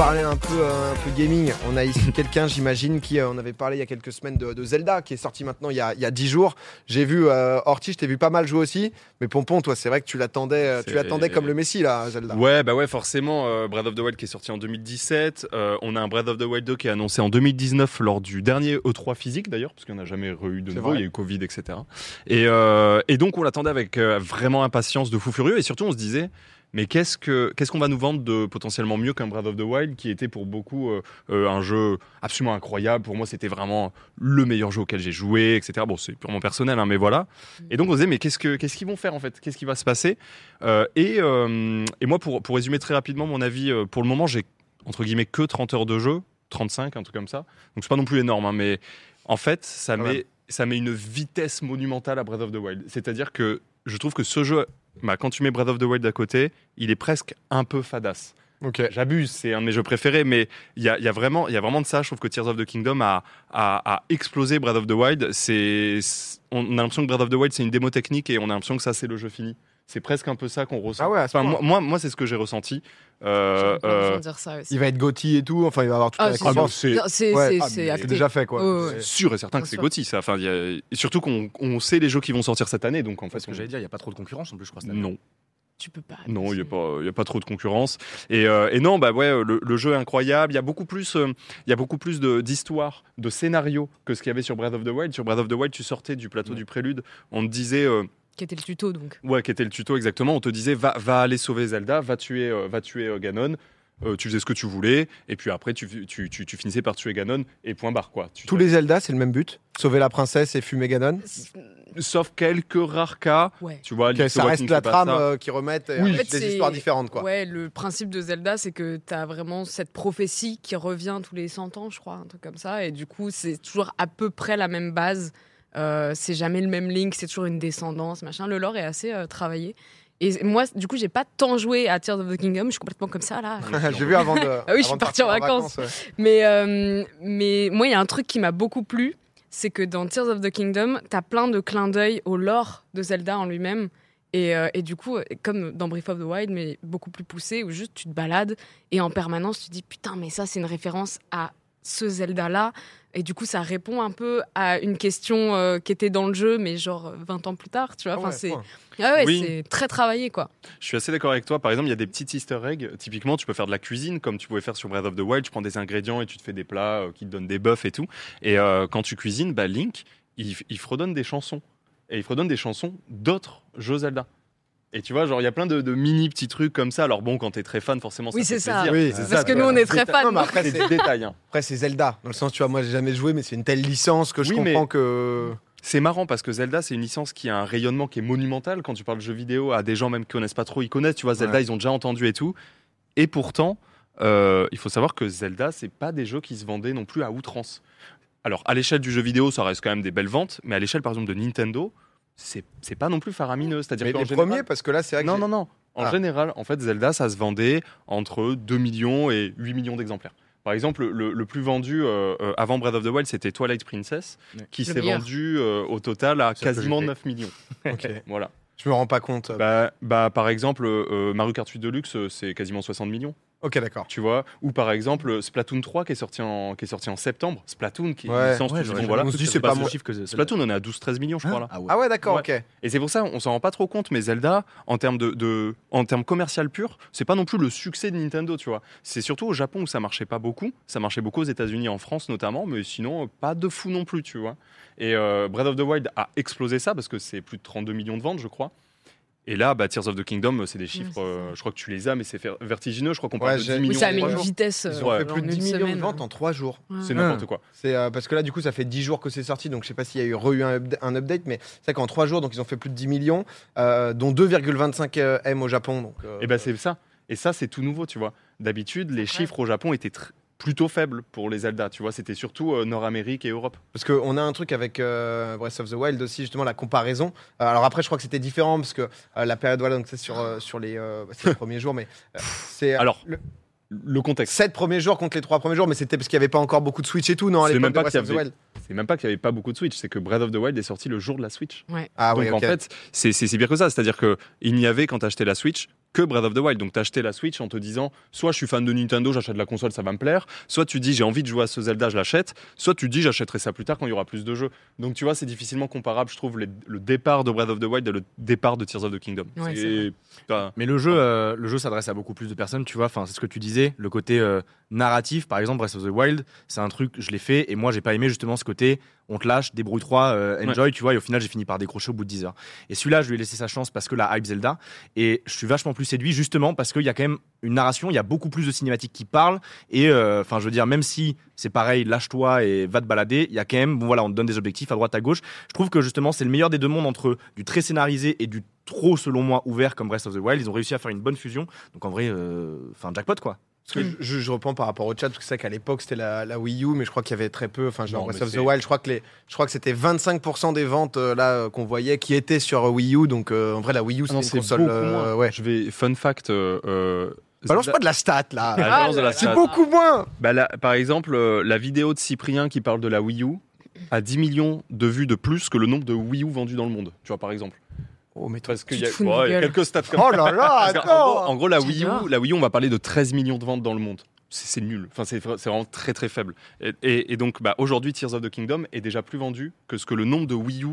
parler un peu, euh, un peu gaming, on a ici quelqu'un, j'imagine, qui euh, on avait parlé il y a quelques semaines de, de Zelda, qui est sorti maintenant il y a, il y a 10 jours. J'ai vu euh, Orti, je t'ai vu pas mal jouer aussi, mais Pompon, toi, c'est vrai que tu l'attendais, euh, tu l'attendais comme le Messi là, Zelda. Ouais, bah ouais, forcément, euh, Breath of the Wild qui est sorti en 2017. euh, on a un Breath of the Wild 2 qui est annoncé en 2019 lors du dernier E3 physique d'ailleurs, parce qu'il n'y en a jamais eu de nouveau, vrai. il y a eu Covid, etc. Et, et donc on l'attendait avec vraiment impatience de fou furieux, et surtout on se disait, mais qu'est-ce que qu'est-ce qu'on va nous vendre de potentiellement mieux qu'un Breath of the Wild qui était pour beaucoup euh, euh, un jeu absolument incroyable. Pour moi, c'était vraiment le meilleur jeu auquel j'ai joué, etc. Bon, c'est purement personnel, hein, mais voilà. Et donc on se disait, mais qu'est-ce que qu'est-ce qu'ils vont faire en fait? Qu'est-ce qui va se passer? Euh, et, euh, et moi, pour, pour résumer très rapidement mon avis, euh, pour le moment, j'ai entre guillemets que 30 heures de jeu, 35, un truc comme ça. Donc c'est pas non plus énorme, hein, mais en fait, ça met, ça met une vitesse monumentale à Breath of the Wild. C'est-à-dire que je trouve que ce jeu, bah, quand tu mets Breath of the Wild à côté, il est presque un peu fadasse. Ok. J'abuse, c'est un de mes jeux préférés, mais il y y, a vraiment- il y a vraiment de ça. Je trouve que Tears of the Kingdom a, a, a explosé Breath of the Wild. C'est, c'est- on a l'impression que Breath of the Wild, c'est une démo technique et on a l'impression que ça, c'est le jeu fini. C'est presque un peu ça qu'on ressent. Ah ouais, à ce Enfin, point. moi, moi, moi, c'est ce que j'ai ressenti. Euh, de euh, gens dire ça aussi. Il va être Gotti et tout, enfin il va avoir toute Ah, la c'est ah c'est Ouais. Ah, déjà fait quoi. Ouais. sûr et certain Bien que c'est. Gotti. Ça. Enfin, il y a- et surtout qu'on on sait les jeux qui vont sortir cette année, donc en fait, Parce que j'allais dire, il n'y a pas trop de concurrence en plus, je crois. cette année. non. Tu peux pas. Non, il n'y a, pas- y a pas trop de concurrence. Et, euh, et non, bah ouais, le, le jeu est incroyable. Il y a beaucoup plus, euh, il y a beaucoup plus de- d'histoires, de, scénarios que ce qu'il y avait sur Breath of the Wild. Sur Breath of the Wild, tu sortais du plateau Ouais. du prélude, on te disait, euh, Qui était le tuto donc. ouais, qui était le tuto exactement, on te disait, va, va aller sauver Zelda, va tuer, euh, va tuer euh, Ganon. Euh, tu faisais ce que tu voulais, et puis après, tu, tu, tu- tu finissais par tuer Ganon, et point barre, quoi. Tu- Tous les Zelda, c'est le même but? Sauver la princesse et fumer Ganon? Sauf quelques rares cas, Ouais. tu vois, ça reste la trame euh, qui remettent Oui. En fait, des histoires différentes quoi. Ouais, le principe de Zelda, c'est que tu as vraiment cette prophétie qui revient tous les 100 ans, je crois, un truc comme ça. Et du coup, c'est toujours à peu près la même base. Euh, c'est jamais le même Link, c'est toujours une descendance, machin. Le lore est assez euh, travaillé. Et moi, du coup, j'ai pas tant joué à Tears of the Kingdom. Je suis complètement comme ça, là. J'ai vu avant de. Ah oui, je suis partie en vacances. ouais. Mais, euh, mais moi, il y a un truc qui m'a beaucoup plu, c'est que dans Tears of the Kingdom, t'as plein de clins d'œil au lore de Zelda en lui-même. Et, euh, et du coup, comme dans Breath of the Wild, mais beaucoup plus poussé, où juste tu te balades et en permanence tu te dis putain, mais ça c'est une référence à ce Zelda-là. Et du coup, ça répond un peu à une question euh, qui était dans le jeu, mais genre 20 ans plus tard, tu vois. Ah Enfin, ouais, c'est point. ah ouais, Oui. c'est très travaillé, quoi. Je suis assez d'accord avec toi. Par exemple, il y a des petits easter eggs. Typiquement, tu peux faire de la cuisine comme tu pouvais faire sur Breath of the Wild. Tu prends des ingrédients et tu te fais des plats euh, qui te donnent des buffs et tout. Et euh, quand tu cuisines, bah, Link, il, il fredonne des chansons. Et il fredonne des chansons d'autres jeux Zelda. Et tu vois, genre, il y a plein de, de mini petits trucs comme ça. Alors bon, quand t'es très fan, forcément, ça Oui, fait c'est ça. plaisir. Oui, C'est c'est Parce ça, que nous, on est très non, mais après, C'est des détails. hein. après, c'est Zelda. Dans le sens, tu vois, moi j'ai jamais joué, mais c'est une telle licence que je Oui, mais- comprends que. C'est marrant parce que Zelda, c'est une licence qui a un rayonnement qui est monumental. Quand tu parles de jeux vidéo à des gens même qui connaissent pas trop, ils connaissent. Tu vois, Zelda, Ouais. ils ont déjà entendu et tout. Et pourtant, euh, il faut savoir que Zelda, c'est pas des jeux qui se vendaient non plus à outrance. Alors, à l'échelle du jeu vidéo, ça reste quand même des belles ventes, mais à l'échelle, par exemple, de Nintendo, c'est pas non plus faramineux. C'est-à-dire les général- premiers, parce que là, c'est. Non, non, non. En Ah. général, en fait, Zelda, ça se vendait entre 2 millions et 8 millions d'exemplaires. Par exemple, le, le plus vendu euh, euh, avant Breath of the Wild, c'était Twilight Princess, qui s'est vendu euh, au total à quasiment j'ai fait. 9 millions. Ok. Voilà. Je me rends pas compte. Bah, bah, par exemple, euh, Mario Kart 8 Deluxe, c'est quasiment 60 millions, Ok, d'accord. tu vois. Ou par exemple, Splatoon 3 qui est sorti en, qui est sorti en septembre. Splatoon qui Ouais. licence, Ouais, bon, voilà. On se dit, c'est ça pas mon- chiffre que Zelda. Splatoon, on est à 12-13 millions, je crois, là. Ah ouais. Ah ouais, d'accord, Ouais. ok. Et c'est pour ça, on s'en rend pas trop compte, mais Zelda, en termes de, de- en termes commercial pur, c'est pas non plus le succès de Nintendo, tu vois. C'est surtout au Japon où ça marchait pas beaucoup. Ça marchait beaucoup aux États-Unis, en France notamment, mais sinon pas de fou non plus, tu vois. Et euh, Breath of the Wild a explosé ça parce que c'est plus de 32 millions de ventes, je crois. Et là, bah, Tears of the Kingdom, c'est des chiffres, euh, je crois que tu les as, mais c'est vertigineux. Je crois qu'on Ouais, parle de j'ai- 10 Oui, Oui, millions ça met trois une jours. vitesse. Ils euh, ont Ouais. fait plus en de une 10 millions semaine. de ventes en 3 jours. Ouais. C'est n'importe quoi. C'est euh, parce que là, du coup, ça fait 10 jours que c'est sorti, donc je sais pas s'il y a eu re- eu un, upda- un update, mais c'est qu'en 3 jours, donc ils ont fait plus de 10 millions, euh, dont 2,25 euh, M au Japon. Donc, euh, Et ben c'est ça. Et ça, c'est tout nouveau, tu vois. D'habitude, les chiffres au Japon étaient tr- plutôt faibles pour les Zelda, tu vois. C'était surtout euh, Nord-Amérique et Europe. Parce qu'on a un truc avec euh, Breath of the Wild aussi, justement, la comparaison. Euh, alors après, je crois que c'était différent parce que euh, la période, voilà, donc c'est sur, euh, sur les, bah, premiers jours, mais euh, c'est euh, Alors, le- le contexte. 7 premiers jours contre les 3 premiers jours, mais c'était parce qu'il n'y avait pas encore beaucoup de Switch et tout, non, C'est même pas qu'il y of the avait- n'y avait pas beaucoup de Switch, c'est que Breath of the Wild est sorti le jour de la Switch. Ah Donc oui, en fait, c'est c'est- c'est pire que ça. C'est-à-dire qu'il n'y avait, quand tu achetais la Switch, que Breath of the Wild. Donc, t'as acheté la Switch en te disant, soit je suis fan de Nintendo, j'achète la console, ça va me plaire. Soit tu dis, j'ai envie de jouer à ce Zelda, je l'achète. Soit tu dis, j'achèterai ça plus tard quand il y aura plus de jeux. Donc, tu vois, c'est difficilement comparable, je trouve, les- le départ de Breath of the Wild et le départ de Tears of the Kingdom. Ouais, Mais le jeu, euh, le jeu s'adresse à beaucoup plus de personnes, tu vois. Enfin, c'est ce que tu disais, le côté euh, narratif, par exemple, Breath of the Wild, c'est un truc, je l'ai fait, et moi, j'ai pas aimé justement ce côté, on te lâche, débrouille-toi, euh, enjoy, tu vois. Et au final, j'ai fini par décrocher au bout de 10 heures. Et celui-là, je lui ai laissé sa chance parce que la hype Zelda, et je suis vachement plus séduit justement parce qu'il y a quand même une narration, il y a beaucoup plus de cinématiques qui parlent, et euh, enfin, je veux dire, même si c'est pareil, lâche-toi et va te balader, il y a quand même, bon voilà, on te donne des objectifs à droite, à gauche. Je trouve que justement, c'est le meilleur des deux mondes entre du très scénarisé et du trop, selon moi, ouvert comme Breath of the Wild. Ils ont réussi à faire une bonne fusion. Donc en vrai, euh, enfin, jackpot quoi. Parce que je, je reprends par rapport au chat, parce que c'est vrai qu'à l'époque c'était la, la Wii U, mais je crois qu'il y avait très peu. Enfin, genre Breath of the c'est- Wild, je crois que les, je crois que c'était 25% des ventes euh, là qu'on voyait qui étaient sur Wii U. Donc euh, en vrai, la Wii U Ah non, c'était une c'est console. euh, ouais. Je vais, fun fact. euh, euh, Balance pas de la stat là. Ah, c'est beaucoup moins. Bah là, par exemple, euh, la vidéo de Cyprien qui parle de la Wii U a 10 millions de vues de plus que le nombre de Wii U vendus dans le monde. Tu vois, par exemple. Oh mais toi. Parce qu'il Tu y a, ouais, il y a quelques stats comme Oh là là, gros, en attends. gros, la Wii. U, la Wii U, on va parler de 13 millions de ventes dans le monde. C'est c'est nul. Enfin, c'est vra- c'est vraiment très très faible. Et, et- et donc, bah, aujourd'hui, Tears of the Kingdom est déjà plus vendu que ce que le nombre de Wii U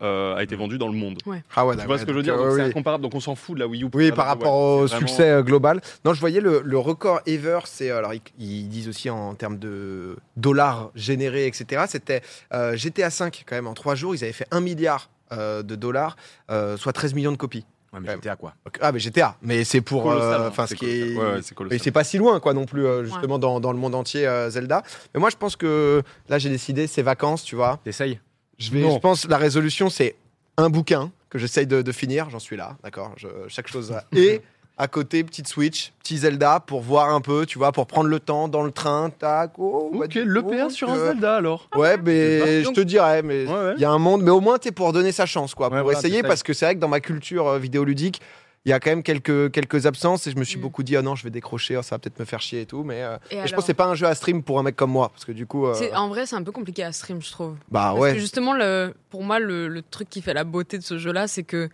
euh, a été vendu dans le monde. Ah ouais, Tu vois ce que je veux dire? C'est oui. incomparable. Donc, on s'en fout de la Wii U. Oui, par Ouais, rapport au vraiment- succès euh, global. Non, je voyais le, le record ever, c'est alors ils, ils disent aussi en termes de dollars générés, etc. C'était euh, GTA 5 quand même en trois jours, ils avaient fait un milliard de dollars, euh, soit 13 millions de copies. Ouais, mais. GTA quoi. Ah, mais GTA, mais c'est pour, euh, hein. enfin, C'est ce qui est, colossal. Ouais, ouais, c'est pas si loin, quoi, non plus, euh, justement dans, dans le monde entier euh, Zelda. Mais moi, je pense que là, j'ai décidé, c'est vacances, tu vois. T'essayes? Je vais, Non. je pense, la résolution, c'est un bouquin que j'essaye de, de finir. J'en suis là, d'accord. Je- Chaque chose. va. Et à côté, petite Switch, petit Zelda pour voir un peu, tu vois, pour prendre le temps dans le train. Tac. Oh, Ok, le donc, PA sur un Zelda alors. Ouais, mais je te dirais, mais il Ouais, ouais. y a un monde, mais au moins t'es pour donner sa chance, quoi, Ouais, pour voilà, essayer, parce que c'est vrai que dans ma culture euh, vidéoludique, il y a quand même quelques, quelques absences et je me suis Mm. beaucoup dit, oh non, je vais décrocher, oh, ça va peut-être me faire chier et tout, mais euh, Et je pense que c'est pas un jeu à stream pour un mec comme moi, parce que du coup, euh, C'est- En vrai, c'est un peu compliqué à stream, je trouve. bah Parce ouais. que justement, le, pour moi, le, le truc qui fait la beauté de ce jeu-là, c'est que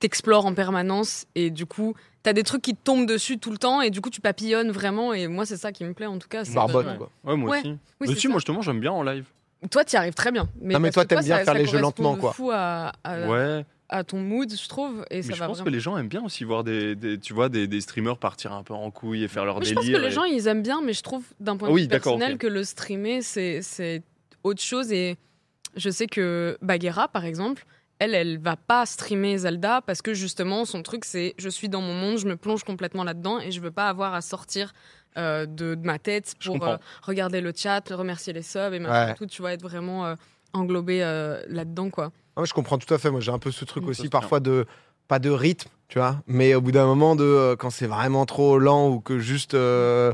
t'explores en permanence et du coup, t'as des trucs qui te tombent dessus tout le temps et du coup, tu papillonnes vraiment. Et moi, c'est ça qui me plaît en tout cas. c'est Barbotte, vraiment- quoi. Ouais, moi Ouais. aussi. Oui, Mais c'est si, ça. moi justement, j'aime bien en live. Toi, t'y arrives très bien. Mais, Ah, mais toi, t'aimes bien ça- faire ça les jeux lentement, quoi. fou à, à, Ouais. à ton mood, je trouve. Et Mais ça je va pense vraiment. que les gens aiment bien aussi voir des, des- tu vois, des, des streamers partir un peu en couille et faire leur Mais je délire. pense que les gens, ils aiment bien, mais je trouve d'un point de Oui, vue personnel que le streamer, c'est c'est autre chose. Et je sais que Bagheera, par exemple, elle, elle va pas streamer Zelda parce que justement, son truc, c'est je suis dans mon monde, je me plonge complètement là-dedans et je veux pas avoir à sortir euh, de, de ma tête pour euh, regarder le chat, remercier les subs et Ouais. tout. Tu vas être vraiment euh, englobé euh, là-dedans, quoi. Ah ouais, je comprends tout à fait. Moi, j'ai un peu ce truc Mm. Aussi, parfois de pas de rythme, tu vois, mais au bout d'un moment de euh, quand c'est vraiment trop lent ou que juste, euh,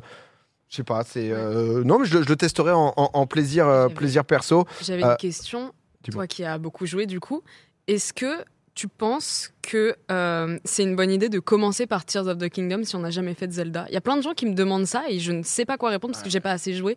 je sais pas, c'est euh, non, mais je, le- je le testerai en, en- en plaisir, euh, plaisir perso. J'avais Euh, une question, dis-moi. toi qui as beaucoup joué du coup. Est-ce que tu penses que euh, c'est une bonne idée de commencer par Tears of the Kingdom si on n'a jamais fait de Zelda? Il y a plein de gens qui me demandent ça et je ne sais pas quoi répondre parce que j'ai pas assez joué.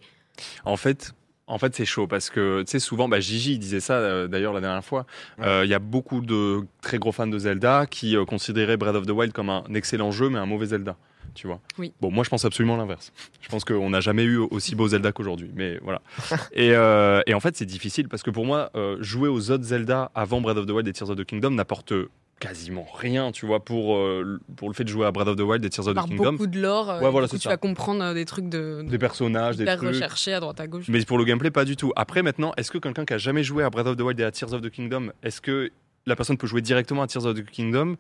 En fait, en fait, c'est chaud parce que tu sais souvent, bah, Gigi disait ça euh, d'ailleurs la dernière fois. Euh, Il y a beaucoup de très gros fans de Zelda qui euh, considéraient Breath of the Wild comme un excellent jeu, mais un mauvais Zelda. Tu vois. Oui. Bon, moi je pense absolument l'inverse. Je pense qu'on n'a jamais eu aussi beau Zelda qu'aujourd'hui, mais voilà. et, euh, et en fait, c'est difficile parce que pour moi, euh, jouer aux autres Zelda avant Breath of the Wild et Tears of the Kingdom n'apporte quasiment rien, tu vois, pour, euh, pour le fait de jouer à Breath of the Wild et Tears of the Kingdom. beaucoup de lore, Ouais, voilà, tu ça. vas comprendre des trucs de, Des personnages, des trucs. recherchés à droite à gauche. Mais pour le gameplay, pas du tout. Après, maintenant, est-ce que quelqu'un qui a jamais joué à Breath of the Wild et à Tears of the Kingdom, est-ce que la personne peut jouer directement à Tears of the Kingdom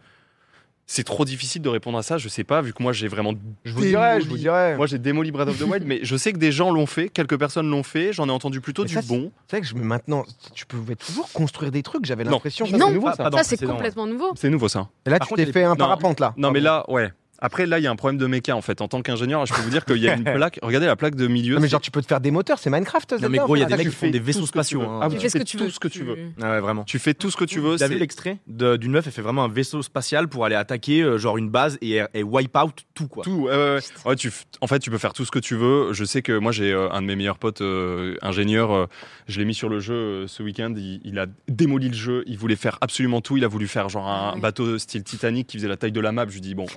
C'est trop difficile de répondre à ça, je sais pas, vu que moi j'ai vraiment. Je vous dirais, je vous dirais. Moi j'ai démoli Breath of the Wild, mais je sais que des gens l'ont fait, quelques personnes l'ont fait, j'en ai entendu plutôt Mais du ça, bon. C'est vrai que je me maintenant, tu pouvais toujours construire des trucs. J'avais Non. l'impression. Non. c'est nouveau, Pas- ça. c'est complètement nouveau. C'est nouveau ça. Et là, Par tu t'es fait un Non. parapente là. Non, mais là, ouais. Après, là, il y a un problème de méca en fait. En tant qu'ingénieur, je peux vous dire qu'il y a une plaque. Regardez la plaque de milieu. Non, mais genre, tu peux te faire des moteurs, c'est Minecraft. Non, mais gros, il y a des mecs qui font des vaisseaux ce que tu spatiaux. veux. hein. Ah, Tu tu fais ce que tu tout veux. ce que tu veux. Ah ouais, vraiment. Tu fais tout ce que tu veux. T'as vu l'extrait d'une meuf, elle fait vraiment un vaisseau spatial pour aller attaquer euh, genre une base et, et wipe out tout quoi. Tout, ouais, ouais, ouais. Ouais, tu, f- en fait, tu peux faire tout ce que tu veux. Je sais que moi, j'ai euh, un de mes meilleurs potes euh, ingénieur. euh, je l'ai mis sur le jeu euh, ce week-end. Il, il a démoli le jeu. Il voulait faire absolument tout. Il a voulu faire genre un Ah bateau style Titanic qui faisait la taille de la map. Je lui dis bon.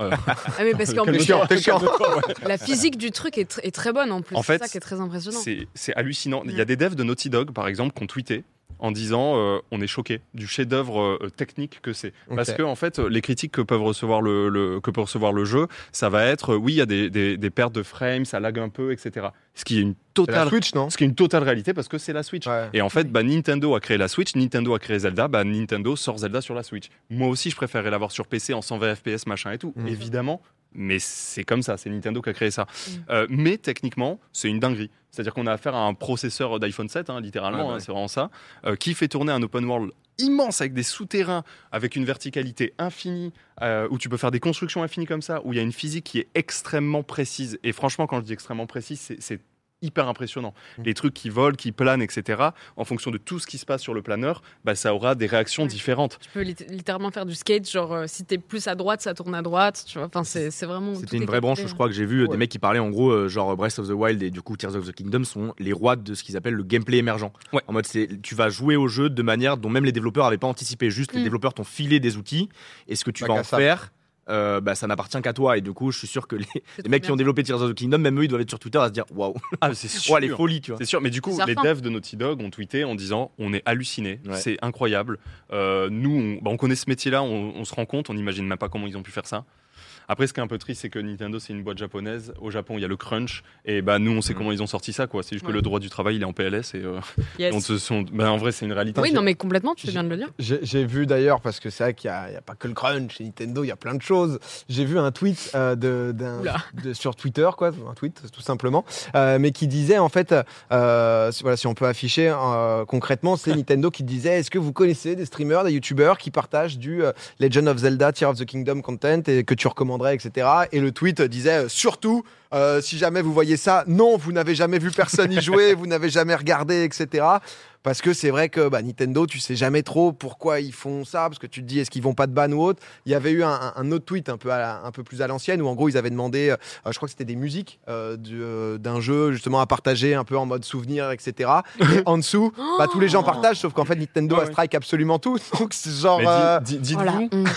Ah mais parce qu'en plus, la physique du truc est, tr- est très bonne en plus. En c'est fait, ça qui est très impressionnant. c'est c'est hallucinant. Il y a des devs de Naughty Dog, par exemple, qui ont tweeté en disant euh, on est choqué du chef-d'œuvre euh, technique que c'est. Parce que en fait, les critiques que peuvent recevoir le, le- que peut recevoir le jeu, ça va être euh, oui, il y a des, des- des pertes de frames, ça lag un peu, etc. Ce qui est une la totale, Switch, non ce qui est une totale réalité parce que c'est la Switch. Ouais. Et en fait, bah, Nintendo a créé la Switch, Nintendo a créé Zelda, bah, Nintendo sort Zelda sur la Switch. Moi aussi, je préférerais l'avoir sur PC en 120 FPS, machin et tout, Mhm. évidemment. Mais c'est comme ça, c'est Nintendo qui a créé ça. Mhm. Euh, mais techniquement, c'est une dinguerie. C'est-à-dire qu'on a affaire à un processeur d'iPhone 7, hein, littéralement, Ouais, bah hein, ouais. c'est vraiment ça, euh, qui fait tourner un open world immense avec des souterrains, avec une verticalité infinie, euh, où tu peux faire des constructions infinies comme ça, où il y a une physique qui est extrêmement précise. Et franchement, quand je dis extrêmement précise, c'est hyper impressionnant. Mhm. Les trucs qui volent, qui planent, etc., en fonction de tout ce qui se passe sur le planeur, bah, ça aura des réactions Ouais. différentes. Tu peux lit- littéralement faire du skate, genre euh, si t'es plus à droite, ça tourne à droite, tu vois. Enfin, c'est c'est vraiment. C'était une vraie branche, je crois que j'ai vu euh, Ouais. des mecs qui parlaient en gros euh, genre Breath of the Wild et du coup Tears of the Kingdom sont les rois de ce qu'ils appellent le gameplay émergent. Ouais. En mode c'est tu vas jouer au jeu de manière dont même les développeurs n'avaient pas anticipé. Juste les Mm. développeurs t'ont filé des outils et ce que tu Bah, vas en faire. Euh, bah, ça n'appartient qu'à toi. Et du coup je suis sûr que les, les mecs qui ont développé Tears of the Kingdom même eux ils doivent être sur Twitter à se dire waouh. Ah, c'est sûr. ouais les folies tu vois. C'est sûr, mais du coup, les devs de Naughty Dog ont tweeté en disant on est hallucinés, Ouais. c'est incroyable. Euh, nous, on, bah, on connaît ce métier-là, on, on se rend compte, on n'imagine même pas comment ils ont pu faire ça. Après, ce qui est un peu triste, c'est que Nintendo, c'est une boîte japonaise. Au Japon, il y a le crunch. Et bah, nous, on sait Mhm. comment ils ont sorti ça. quoi. C'est juste que le droit du travail, il est en PLS. Et euh, Yes. on se sont... bah, en vrai, c'est une réalité. Oui, non, mais complètement, tu viens de le dire. J'ai vu d'ailleurs, parce que c'est vrai qu'il n'y a, il y a pas que le crunch chez Nintendo, il y a plein de choses. J'ai vu un tweet euh, de, sur Twitter, quoi, un tweet tout simplement, euh, mais qui disait en fait, euh, si- voilà, si on peut afficher euh, concrètement, c'est Nintendo qui disait est-ce que vous connaissez des streamers, des youtubeurs qui partagent du euh, Legend of Zelda, Tear of the Kingdom content et que tu Et le tweet disait euh, surtout, euh, si jamais vous voyez ça, non, vous n'avez jamais vu personne y jouer, vous n'avez jamais regardé, etc. Parce que c'est vrai que bah, Nintendo, tu sais jamais trop pourquoi ils font ça, parce que tu te dis est-ce qu'ils vont pas de ban ou autre. Il y avait eu un, autre tweet un peu, la- un peu plus à l'ancienne où en gros ils avaient demandé, euh, je crois que c'était des musiques euh, du, euh, d'un jeu justement à partager un peu en mode souvenir, etc. Et en dessous, bah, tous les gens partagent, sauf qu'en fait Nintendo Ouais, a ouais. strike absolument tout. Donc c'est genre. Euh, dis- dis- Voilà. dites-vous, Mm.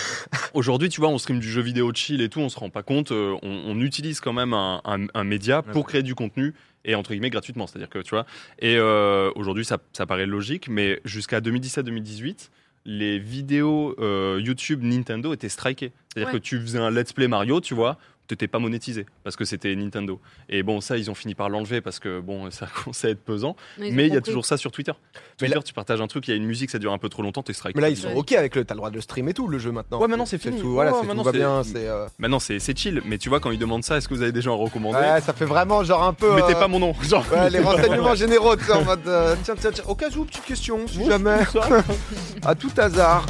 Aujourd'hui, tu vois, on stream du jeu vidéo chill et tout, on se rend pas compte. euh, on, on utilise quand même un, un- un média pour Ouais. créer du contenu et entre guillemets gratuitement. C'est-à-dire que tu vois. Et euh, aujourd'hui, ça, ça paraît logique, mais jusqu'à 2017-2018, les vidéos euh, YouTube Nintendo étaient strikées. C'est-à-dire Ouais. que tu faisais un let's play Mario, tu vois. T'étais pas monétisé parce que c'était Nintendo. Et bon, ça, ils ont fini par l'enlever parce que bon, ça commençait à être pesant. Mais il y a toujours ça sur Twitter. Mais Twitter, tu partages un truc, il y a une musique, ça dure un peu trop longtemps, t'es strike. Mais là ils sont Ouais. ok avec le. T'as le droit de le stream et tout le jeu maintenant. Ouais, maintenant, c'est fini. tout. Voilà, Ouais, c'est maintenant, tout va c'est- bien. C'est. euh, Maintenant, c'est c'est chill, mais tu vois, quand ils demandent ça, est-ce que vous avez des gens à recommander Ouais, ça fait vraiment genre un peu. Mettez euh, pas mon nom. Genre, Ouais, les renseignements généraux, tu sais, en mode. euh, tiens, tiens, tiens, au cas où, petite question, si jamais. à tout hasard.